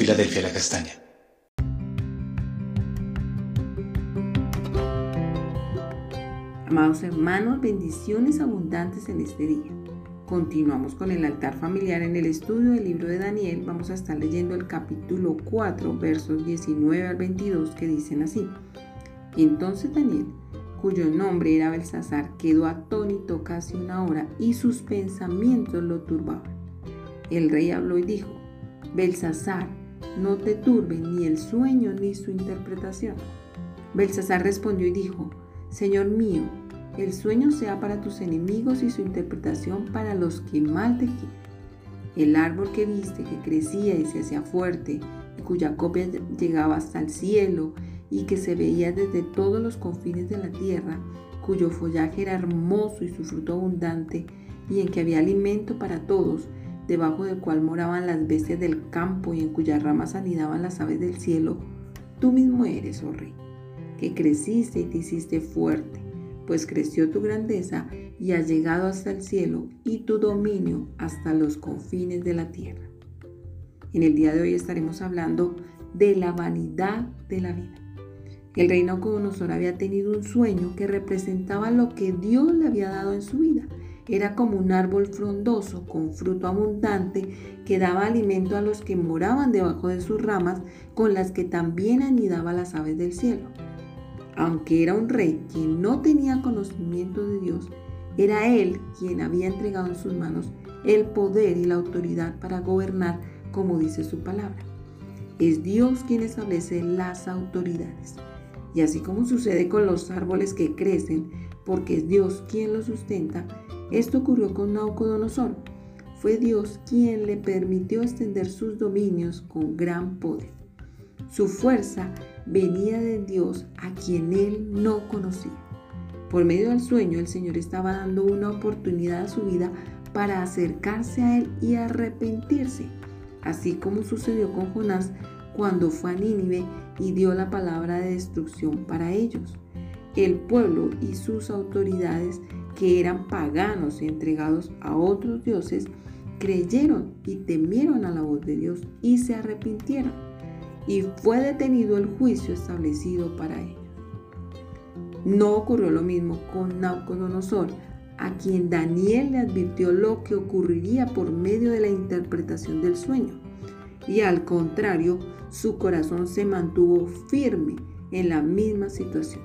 Filadelfia La Castaña. Amados hermanos, bendiciones abundantes en este día. Continuamos con el altar familiar en el estudio del libro de Daniel. Vamos a estar leyendo el capítulo 4, versos 19 al 22, que dicen así. Entonces Daniel, cuyo nombre era Belsasar, quedó atónito casi una hora y sus pensamientos lo turbaban. El rey habló y dijo, Belsasar, no te turbe ni el sueño ni su interpretación. Belsasar respondió y dijo, Señor mío, el sueño sea para tus enemigos y su interpretación para los que mal te quieren. El árbol que viste, que crecía y se hacía fuerte, y cuya copia llegaba hasta el cielo, y que se veía desde todos los confines de la tierra, cuyo follaje era hermoso y su fruto abundante, y en que había alimento para todos, debajo del cual moraban las bestias del campo y en cuyas ramas anidaban las aves del cielo, tú mismo eres, oh rey, que creciste y te hiciste fuerte, pues creció tu grandeza y ha llegado hasta el cielo y tu dominio hasta los confines de la tierra. En el día de hoy estaremos hablando de la vanidad de la vida. El rey Nabucodonosor había tenido un sueño que representaba lo que Dios le había dado en su vida. Era como un árbol frondoso con fruto abundante que daba alimento a los que moraban debajo de sus ramas, con las que también anidaba las aves del cielo. Aunque era un rey quien no tenía conocimiento de Dios, era él quien había entregado en sus manos el poder y la autoridad para gobernar como dice su palabra. Es Dios quien establece las autoridades. Y así como sucede con los árboles que crecen, porque es Dios quien los sustenta, esto ocurrió con Naucodonosor. Fue Dios quien le permitió extender sus dominios con gran poder. Su fuerza venía de Dios a quien él no conocía. Por medio del sueño, el Señor estaba dando una oportunidad a su vida para acercarse a Él y arrepentirse, así como sucedió con Jonás cuando fue a Nínive y dio la palabra de destrucción para ellos. El pueblo y sus autoridades, que eran paganos y entregados a otros dioses, creyeron y temieron a la voz de Dios y se arrepintieron. Y fue detenido el juicio establecido para ellos. No ocurrió lo mismo con Nabucodonosor, a quien Daniel le advirtió lo que ocurriría por medio de la interpretación del sueño. Y al contrario, su corazón se mantuvo firme en la misma situación.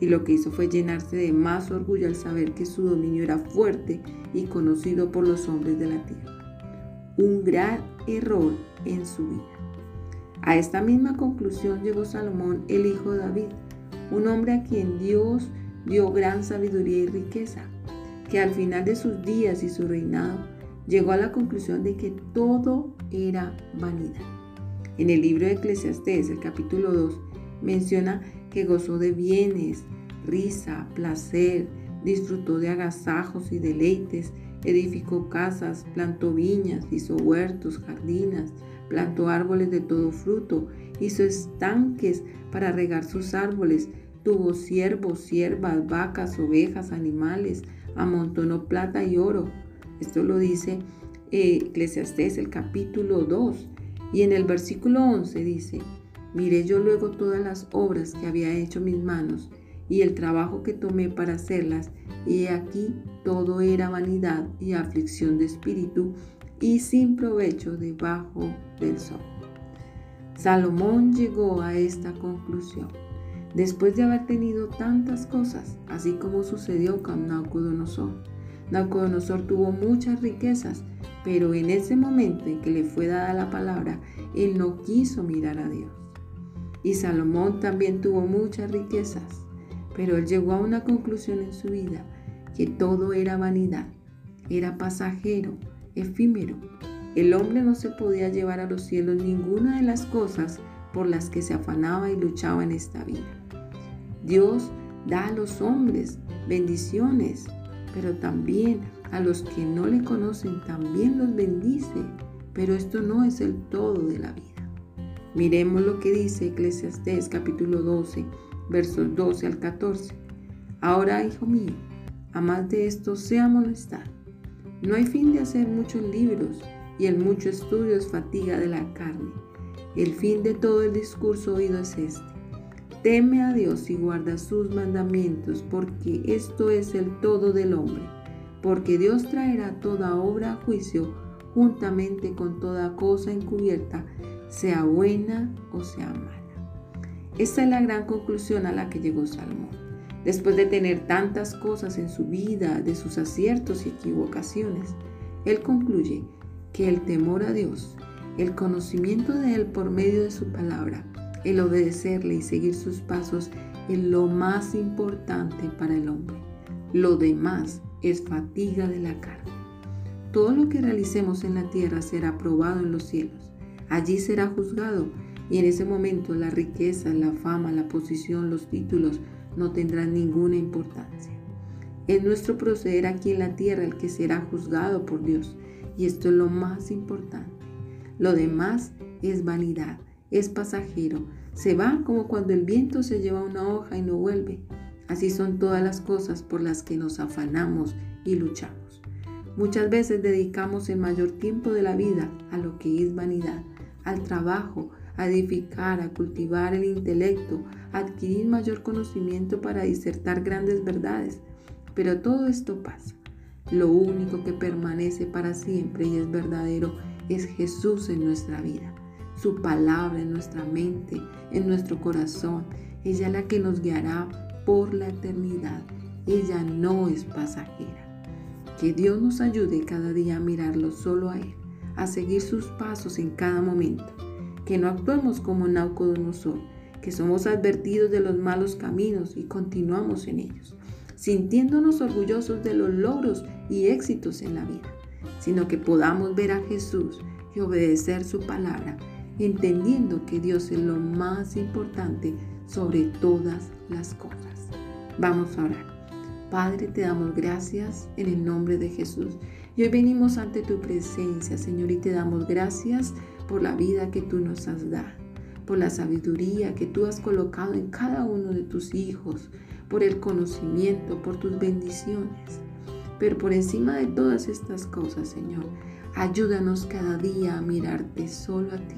Y lo que hizo fue llenarse de más orgullo al saber que su dominio era fuerte y conocido por los hombres de la tierra. Un gran error en su vida. A esta misma conclusión llegó Salomón, el hijo de David, un hombre a quien Dios dio gran sabiduría y riqueza, que al final de sus días y su reinado llegó a la conclusión de que todo era vanidad. En el libro de Eclesiastés, el capítulo 2, menciona que gozó de bienes, risa, placer, disfrutó de agasajos y deleites, edificó casas, plantó viñas, hizo huertos, jardinas, plantó árboles de todo fruto, hizo estanques para regar sus árboles, tuvo siervos, siervas, vacas, ovejas, animales, amontonó plata y oro. Esto lo dice eh, Eclesiastés, el capítulo 2. Y en el versículo 11 dice, miré yo luego todas las obras que había hecho mis manos y el trabajo que tomé para hacerlas, y aquí todo era vanidad y aflicción de espíritu y sin provecho debajo del sol. Salomón llegó a esta conclusión después de haber tenido tantas cosas, así como sucedió con Nabucodonosor. Nabucodonosor tuvo muchas riquezas, pero en ese momento en que le fue dada la palabra, él no quiso mirar a Dios. Y Salomón también tuvo muchas riquezas, pero él llegó a una conclusión en su vida, que todo era vanidad, era pasajero, efímero. El hombre no se podía llevar a los cielos ninguna de las cosas por las que se afanaba y luchaba en esta vida. Dios da a los hombres bendiciones, pero también a los que no le conocen también los bendice, pero esto no es el todo de la vida. Miremos lo que dice Eclesiastés capítulo 12, versos 12 al 14. Ahora, hijo mío, a más de esto sea molestar. No hay fin de hacer muchos libros, y el mucho estudio es fatiga de la carne. El fin de todo el discurso oído es este. Teme a Dios y guarda sus mandamientos, porque esto es el todo del hombre, porque Dios traerá toda obra a juicio juntamente con toda cosa encubierta, sea buena o sea mala. Esta es la gran conclusión a la que llegó Salomón. Después de tener tantas cosas en su vida, de sus aciertos y equivocaciones, él concluye que el temor a Dios, el conocimiento de Él por medio de su palabra, el obedecerle y seguir sus pasos es lo más importante para el hombre. Lo demás es fatiga de la carne. Todo lo que realicemos en la tierra será probado en los cielos. Allí será juzgado y en ese momento la riqueza, la fama, la posición, los títulos no tendrán ninguna importancia. Es nuestro proceder aquí en la tierra el que será juzgado por Dios y esto es lo más importante. Lo demás es vanidad, es pasajero. Se va como cuando el viento se lleva una hoja y no vuelve. Así son todas las cosas por las que nos afanamos y luchamos. Muchas veces dedicamos el mayor tiempo de la vida a lo que es vanidad, al trabajo, a edificar, a cultivar el intelecto, a adquirir mayor conocimiento para disertar grandes verdades. Pero todo esto pasa. Lo único que permanece para siempre y es verdadero es Jesús en nuestra vida, su palabra en nuestra mente, en nuestro corazón. Ella es la que nos guiará por la eternidad. Ella no es pasajera. Que Dios nos ayude cada día a mirarlo solo a Él, a seguir sus pasos en cada momento. Que no actuemos como Naucodonosor, que somos advertidos de los malos caminos y continuamos en ellos sintiéndonos orgullosos de los logros y éxitos en la vida, sino que podamos ver a Jesús y obedecer su palabra, entendiendo que Dios es lo más importante sobre todas las cosas. Vamos a orar. Padre, te damos gracias en el nombre de Jesús. Y hoy venimos ante tu presencia, Señor, y te damos gracias por la vida que tú nos has dado, por la sabiduría que tú has colocado en cada uno de tus hijos, por el conocimiento, por tus bendiciones. Pero por encima de todas estas cosas, Señor, ayúdanos cada día a mirarte solo a ti,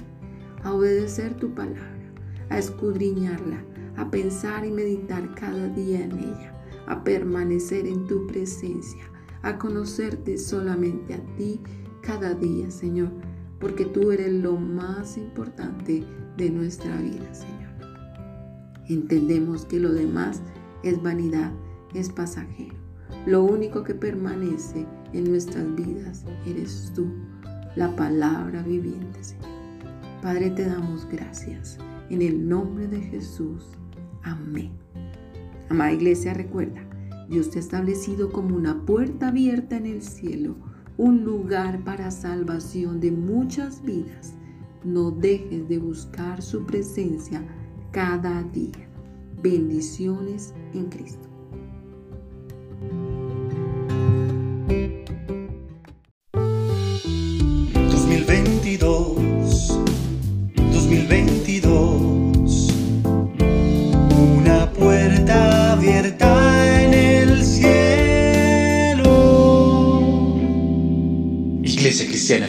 a obedecer tu palabra, a escudriñarla, a pensar y meditar cada día en ella, a permanecer en tu presencia, a conocerte solamente a ti cada día, Señor, porque tú eres lo más importante de nuestra vida, Señor. Entendemos que lo demás es vanidad, es pasajero. Lo único que permanece en nuestras vidas eres tú, la palabra viviente, Señor. Padre, te damos gracias. En el nombre de Jesús. Amén. Amada iglesia, recuerda, Dios te ha establecido como una puerta abierta en el cielo, un lugar para salvación de muchas vidas. No dejes de buscar su presencia cada día. Bendiciones en Cristo.